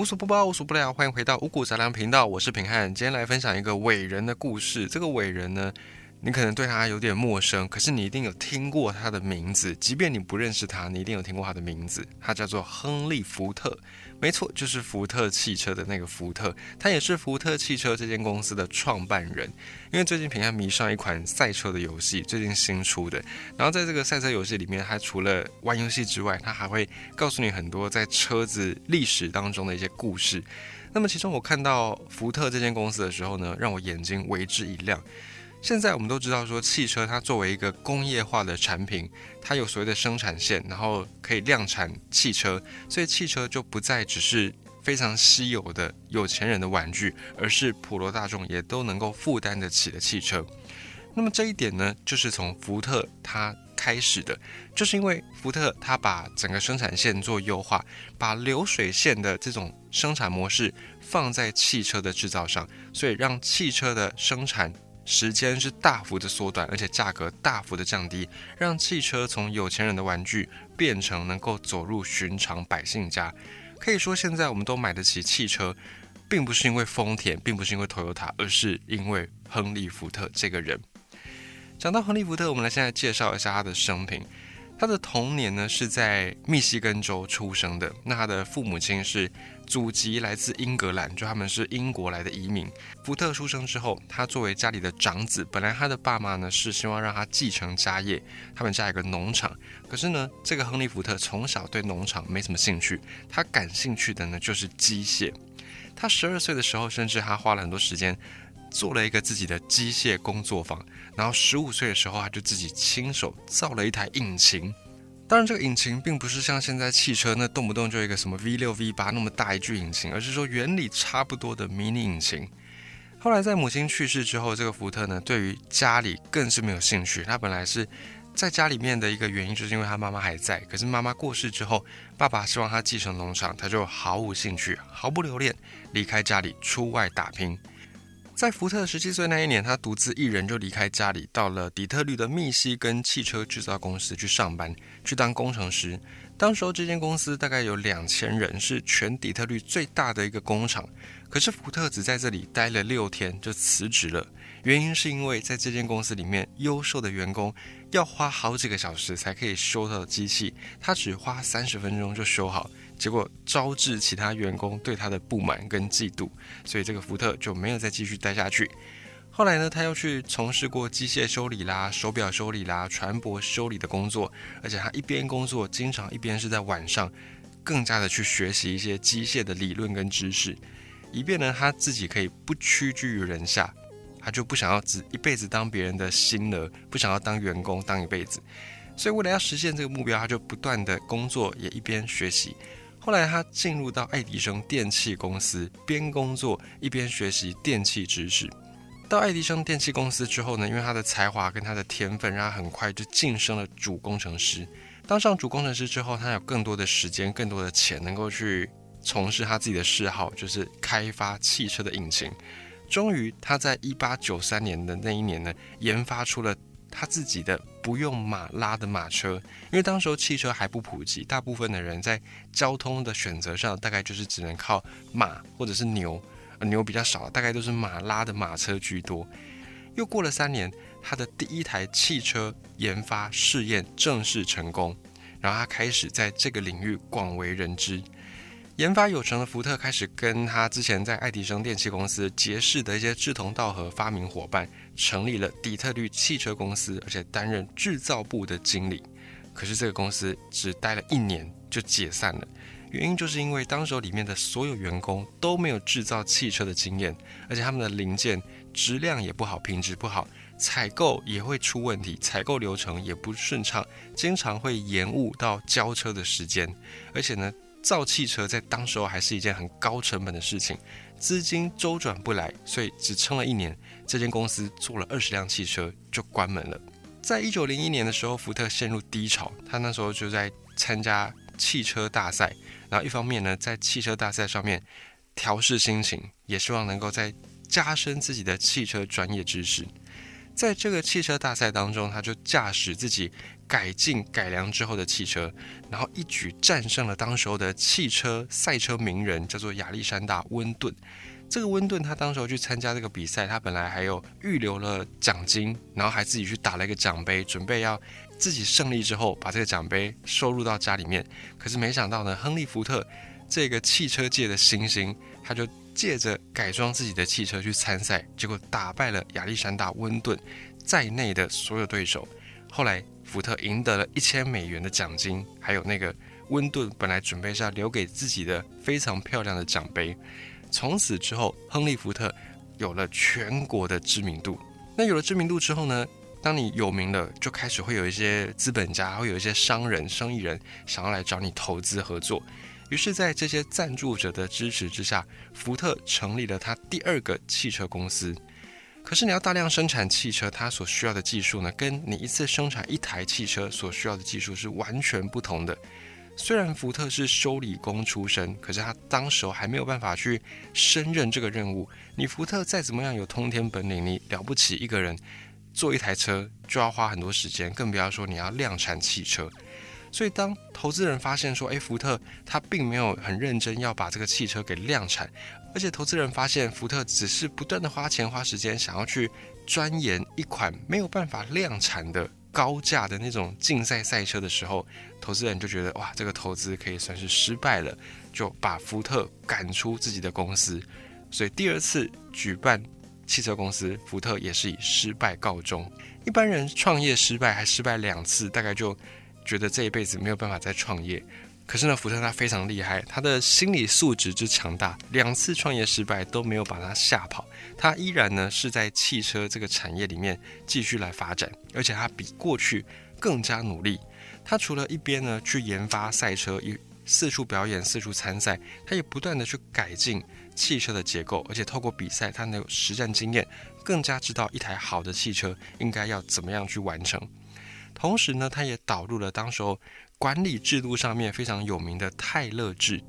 无所不包，无所不聊，欢迎回到五谷杂粮频道，我是平汉。今天来分享一个伟人的故事。这个伟人呢，你可能对他有点陌生，可是你一定有听过他的名字。即便你不认识他，你一定有听过他的名字。他叫做亨利·福特。没错，就是福特汽车的那个福特，他也是福特汽车这间公司的创办人。因为最近平安迷上一款赛车的游戏，最近新出的。然后在这个赛车游戏里面，他除了玩游戏之外，他还会告诉你很多在车子历史当中的一些故事。那么其中我看到福特这间公司的时候呢，让我眼睛为之一亮。现在我们都知道，说汽车它作为一个工业化的产品，它有所谓的生产线，然后可以量产汽车，所以汽车就不再只是非常稀有的有钱人的玩具，而是普罗大众也都能够负担得起的汽车。那么这一点呢，就是从福特它开始的，就是因为福特它把整个生产线做优化，把流水线的这种生产模式放在汽车的制造上，所以让汽车的生产。时间是大幅的缩短，而且价格大幅的降低，让汽车从有钱人的玩具变成能够走入寻常百姓家。可以说，现在我们都买得起汽车，并不是因为丰田，并不是因为 Toyota，而是因为亨利·福特这个人。讲到亨利·福特，我们来现在介绍一下他的生平。他的童年呢是在密西根州出生的，那他的父母亲是祖籍来自英格兰，就他们是英国来的移民。福特出生之后，他作为家里的长子，本来他的爸妈呢是希望让他继承家业，他们家有个农场。可是呢，这个亨利·福特从小对农场没什么兴趣，他感兴趣的呢就是机械。他十二岁的时候，甚至他花了很多时间。做了一个自己的机械工作坊，然后十五岁的时候，他就自己亲手造了一台引擎。当然，这个引擎并不是像现在汽车那动不动就一个什么 V 六、V 八那么大一具引擎，而是说原理差不多的迷你引擎。后来在母亲去世之后，这个福特呢，对于家里更是没有兴趣。他本来是在家里面的一个原因，就是因为他妈妈还在。可是妈妈过世之后，爸爸希望他继承农场，他就毫无兴趣，毫不留恋，离开家里出外打拼。在福特十七岁那一年，他独自一人就离开家里，到了底特律的密西根汽车制造公司去上班，去当工程师。当时候这间公司大概有两千人，是全底特律最大的一个工厂。可是福特只在这里待了六天就辞职了，原因是因为在这间公司里面，优秀的员工要花好几个小时才可以修到机器，他只花三十分钟就修好。结果招致其他员工对他的不满跟嫉妒，所以这个福特就没有再继续待下去。后来呢，他又去从事过机械修理啦、手表修理啦、船舶修理的工作，而且他一边工作，经常一边是在晚上，更加的去学习一些机械的理论跟知识，以便呢他自己可以不屈居于人下，他就不想要只一辈子当别人的新儿，不想要当员工当一辈子，所以为了要实现这个目标，他就不断的工作，也一边学习。后来他进入到爱迪生电器公司，边工作一边学习电器知识。到爱迪生电器公司之后呢，因为他的才华跟他的天分，让他很快就晋升了主工程师。当上主工程师之后，他有更多的时间、更多的钱，能够去从事他自己的嗜好，就是开发汽车的引擎。终于，他在一八九三年的那一年呢，研发出了。他自己的不用马拉的马车，因为当时候汽车还不普及，大部分的人在交通的选择上，大概就是只能靠马或者是牛，牛比较少，大概都是马拉的马车居多。又过了三年，他的第一台汽车研发试验正式成功，然后他开始在这个领域广为人知。研发有成的福特开始跟他之前在爱迪生电器公司结识的一些志同道合发明伙伴，成立了底特律汽车公司，而且担任制造部的经理。可是这个公司只待了一年就解散了，原因就是因为当时里面的所有员工都没有制造汽车的经验，而且他们的零件质量也不好，品质不好，采购也会出问题，采购流程也不顺畅，经常会延误到交车的时间，而且呢。造汽车在当时候还是一件很高成本的事情，资金周转不来，所以只撑了一年。这间公司做了二十辆汽车就关门了。在一九零一年的时候，福特陷入低潮，他那时候就在参加汽车大赛，然后一方面呢，在汽车大赛上面调试心情，也希望能够在加深自己的汽车专业知识。在这个汽车大赛当中，他就驾驶自己改进改良之后的汽车，然后一举战胜了当时候的汽车赛车名人，叫做亚历山大温顿。这个温顿他当时候去参加这个比赛，他本来还有预留了奖金，然后还自己去打了一个奖杯，准备要自己胜利之后把这个奖杯收入到家里面。可是没想到呢，亨利·福特这个汽车界的新星，他就借着改装自己的汽车去参赛，结果打败了亚历山大·温顿在内的所有对手。后来福特赢得了一千美元的奖金，还有那个温顿本来准备是要留给自己的非常漂亮的奖杯。从此之后，亨利·福特有了全国的知名度。那有了知名度之后呢？当你有名了，就开始会有一些资本家，会有一些商人、生意人想要来找你投资合作。于是，在这些赞助者的支持之下，福特成立了他第二个汽车公司。可是，你要大量生产汽车，它所需要的技术呢，跟你一次生产一台汽车所需要的技术是完全不同的。虽然福特是修理工出身，可是他当时还没有办法去胜任这个任务。你福特再怎么样有通天本领，你了不起一个人做一台车就要花很多时间，更不要说你要量产汽车。所以当投资人发现说，诶，福特他并没有很认真要把这个汽车给量产，而且投资人发现福特只是不断的花钱花时间，想要去钻研一款没有办法量产的。高价的那种竞赛赛车的时候，投资人就觉得哇，这个投资可以算是失败了，就把福特赶出自己的公司。所以第二次举办汽车公司，福特也是以失败告终。一般人创业失败还失败两次，大概就觉得这一辈子没有办法再创业。可是呢，福特他非常厉害，他的心理素质之强大，两次创业失败都没有把他吓跑，他依然呢是在汽车这个产业里面继续来发展，而且他比过去更加努力。他除了一边呢去研发赛车，一四处表演、四处参赛，他也不断的去改进汽车的结构，而且透过比赛，他能有实战经验，更加知道一台好的汽车应该要怎么样去完成。同时呢，他也导入了当时候。管理制度上面非常有名的泰勒制，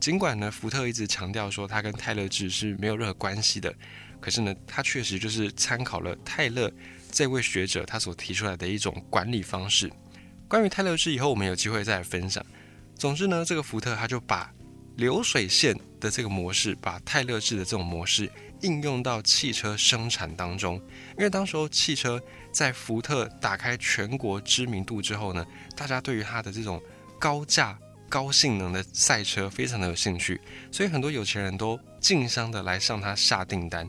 尽管呢福特一直强调说他跟泰勒制是没有任何关系的，可是呢他确实就是参考了泰勒这位学者他所提出来的一种管理方式。关于泰勒制以后我们有机会再来分享。总之呢这个福特他就把流水线的这个模式，把泰勒制的这种模式。应用到汽车生产当中，因为当时候汽车在福特打开全国知名度之后呢，大家对于它的这种高价、高性能的赛车非常的有兴趣，所以很多有钱人都竞相的来向他下订单。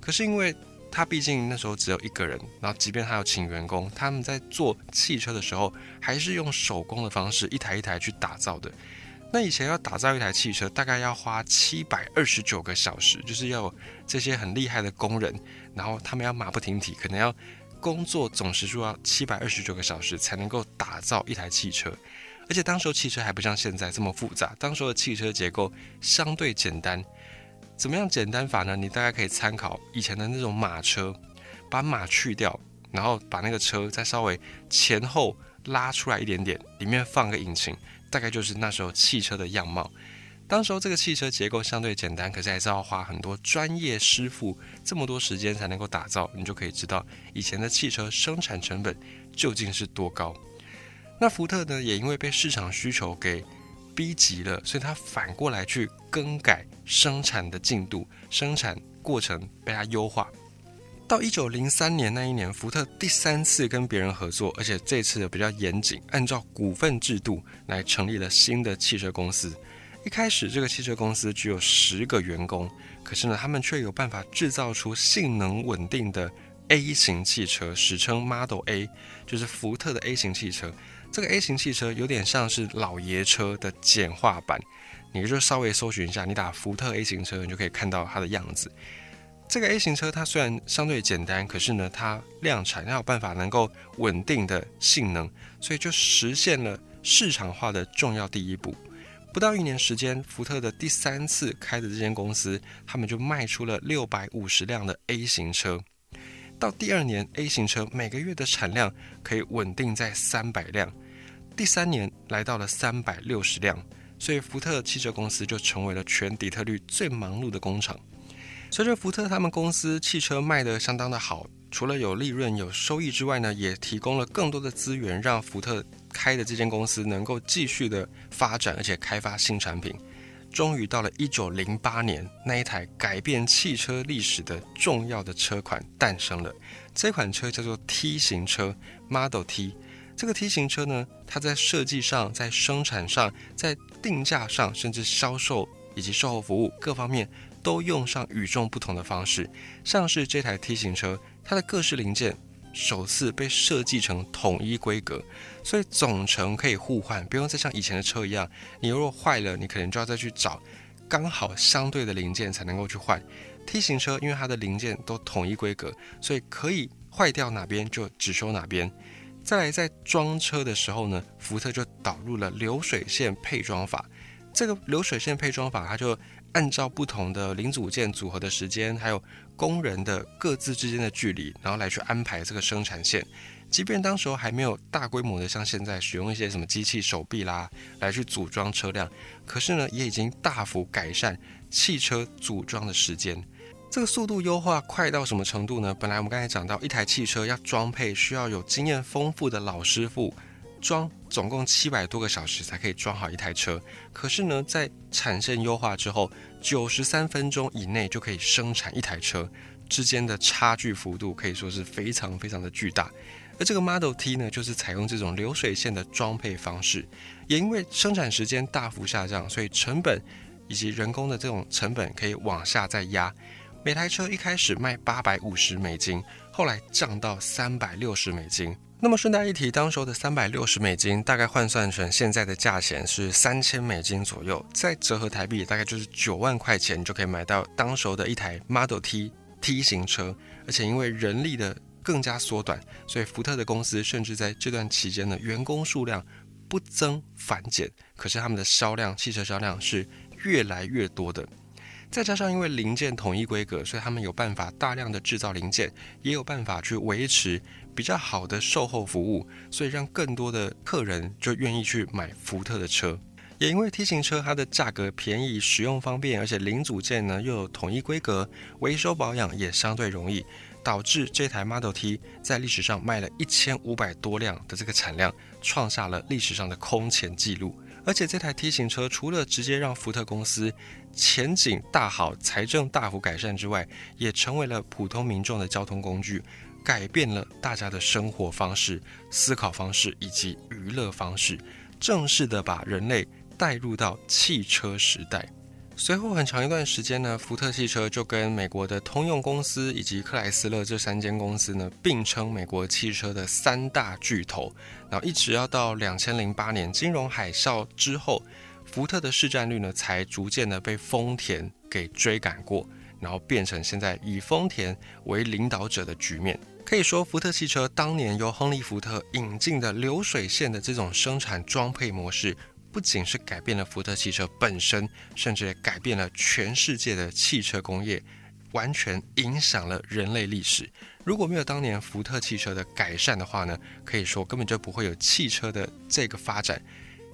可是因为他毕竟那时候只有一个人，然后即便他要请员工，他们在做汽车的时候还是用手工的方式一台一台去打造的。那以前要打造一台汽车，大概要花七百二十九个小时，就是要这些很厉害的工人，然后他们要马不停蹄，可能要工作总时数要七百二十九个小时才能够打造一台汽车。而且当时候汽车还不像现在这么复杂，当时候的汽车结构相对简单。怎么样简单法呢？你大概可以参考以前的那种马车，把马去掉，然后把那个车再稍微前后拉出来一点点，里面放个引擎。大概就是那时候汽车的样貌。当时候这个汽车结构相对简单，可是还是要花很多专业师傅这么多时间才能够打造。你就可以知道以前的汽车生产成本究竟是多高。那福特呢，也因为被市场需求给逼急了，所以他反过来去更改生产的进度，生产过程被他优化。到一九零三年那一年，福特第三次跟别人合作，而且这次比较严谨，按照股份制度来成立了新的汽车公司。一开始，这个汽车公司只有十个员工，可是呢，他们却有办法制造出性能稳定的 A 型汽车，史称 Model A，就是福特的 A 型汽车。这个 A 型汽车有点像是老爷车的简化版，你就稍微搜寻一下，你打福特 A 型车，你就可以看到它的样子。这个 A 型车它虽然相对简单，可是呢，它量产要有办法能够稳定的性能，所以就实现了市场化的重要第一步。不到一年时间，福特的第三次开的这间公司，他们就卖出了六百五十辆的 A 型车。到第二年，A 型车每个月的产量可以稳定在三百辆。第三年来到了三百六十辆，所以福特汽车公司就成为了全底特律最忙碌的工厂。随着福特他们公司汽车卖得相当的好，除了有利润、有收益之外呢，也提供了更多的资源，让福特开的这间公司能够继续的发展，而且开发新产品。终于到了一九零八年，那一台改变汽车历史的重要的车款诞生了。这款车叫做 T 型车 Model T。这个 T 型车呢，它在设计上、在生产上、在定价上，甚至销售以及售后服务各方面，都用上与众不同的方式。像是这台 T 型车，它的各式零件首次被设计成统一规格，所以总成可以互换，不用再像以前的车一样，你如果坏了，你可能就要再去找刚好相对的零件才能够去换。T 型车因为它的零件都统一规格，所以可以坏掉哪边就只修哪边。再来，在装车的时候呢，福特就导入了流水线配装法。这个流水线配装法，它就按照不同的零组件组合的时间，还有工人的各自之间的距离，然后来去安排这个生产线。即便当时候还没有大规模的像现在使用一些什么机器手臂啦来去组装车辆，可是呢，也已经大幅改善汽车组装的时间。这个速度优化快到什么程度呢？本来我们刚才讲到，一台汽车要装配需要有经验丰富的老师傅装，总共七百多个小时才可以装好一台车。可是呢，在产线优化之后，九十三分钟以内就可以生产一台车，之间的差距幅度可以说是非常非常的巨大。而这个 Model T 呢，就是采用这种流水线的装配方式，也因为生产时间大幅下降，所以成本以及人工的这种成本可以往下再压。每台车一开始卖八百五十美金，后来降到三百六十美金。那么顺带一提，当时候的三百六十美金大概换算成现在的价钱是三千美金左右，再折合台币大概就是九万块钱就可以买到当时候的一台 Model T T 型车。而且因为人力的更加缩短，所以福特的公司甚至在这段期间呢，员工数量不增反减，可是他们的销量，汽车销量是越来越多的。再加上因为零件统一规格，所以他们有办法大量的制造零件，也有办法去维持比较好的售后服务，所以让更多的客人就愿意去买福特的车。也因为 T 型车它的价格便宜、使用方便，而且零组件呢又有统一规格，维修保养也相对容易，导致这台 Model T 在历史上卖了一千五百多辆的这个产量，创下了历史上的空前纪录。而且这台 T 型车除了直接让福特公司前景大好、财政大幅改善之外，也成为了普通民众的交通工具，改变了大家的生活方式、思考方式以及娱乐方式，正式的把人类带入到汽车时代。随后很长一段时间呢，福特汽车就跟美国的通用公司以及克莱斯勒这三间公司呢并称美国汽车的三大巨头。然后一直要到两千零八年金融海啸之后，福特的市占率呢才逐渐的被丰田给追赶过，然后变成现在以丰田为领导者的局面。可以说，福特汽车当年由亨利·福特引进的流水线的这种生产装配模式。不仅是改变了福特汽车本身，甚至也改变了全世界的汽车工业，完全影响了人类历史。如果没有当年福特汽车的改善的话呢，可以说根本就不会有汽车的这个发展，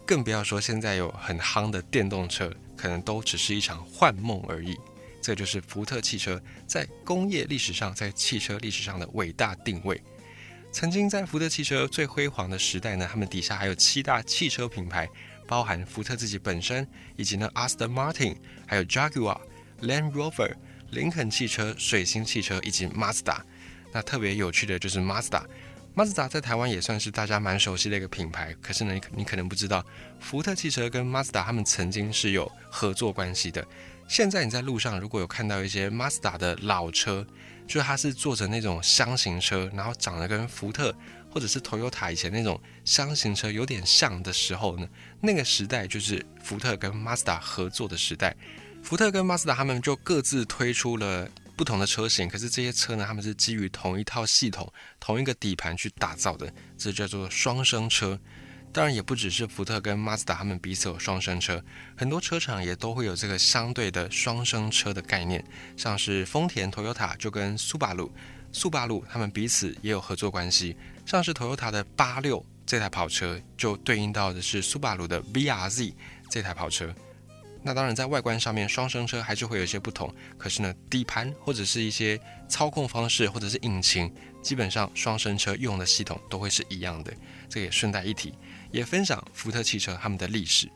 更不要说现在有很夯的电动车，可能都只是一场幻梦而已。这就是福特汽车在工业历史上，在汽车历史上的伟大定位。曾经在福特汽车最辉煌的时代呢，他们底下还有七大汽车品牌。包含福特自己本身，以及呢，Aston Martin，还有 Jaguar、Land Rover、林肯汽车、水星汽车以及 Mazda。那特别有趣的就是 Mazda，Mazda 在台湾也算是大家蛮熟悉的一个品牌。可是呢，你你可能不知道，福特汽车跟 Mazda 他们曾经是有合作关系的。现在你在路上如果有看到一些 Mazda 的老车，就是它是做成那种箱型车，然后长得跟福特。或者是 Toyota 以前那种箱型车有点像的时候呢，那个时代就是福特跟 Mazda 合作的时代。福特跟 Mazda 他们就各自推出了不同的车型，可是这些车呢，他们是基于同一套系统、同一个底盘去打造的，这叫做双生车。当然也不只是福特跟马自达他们彼此有双生车，很多车厂也都会有这个相对的双生车的概念，像是丰田 Toyota 就跟苏巴鲁，苏巴鲁他们彼此也有合作关系，像是 Toyota 的八六这台跑车就对应到的是苏巴鲁的 VRZ 这台跑车。那当然，在外观上面，双生车还是会有一些不同。可是呢，底盘或者是一些操控方式，或者是引擎，基本上双生车用的系统都会是一样的。这个也顺带一提。也分享福特汽车他们的历史。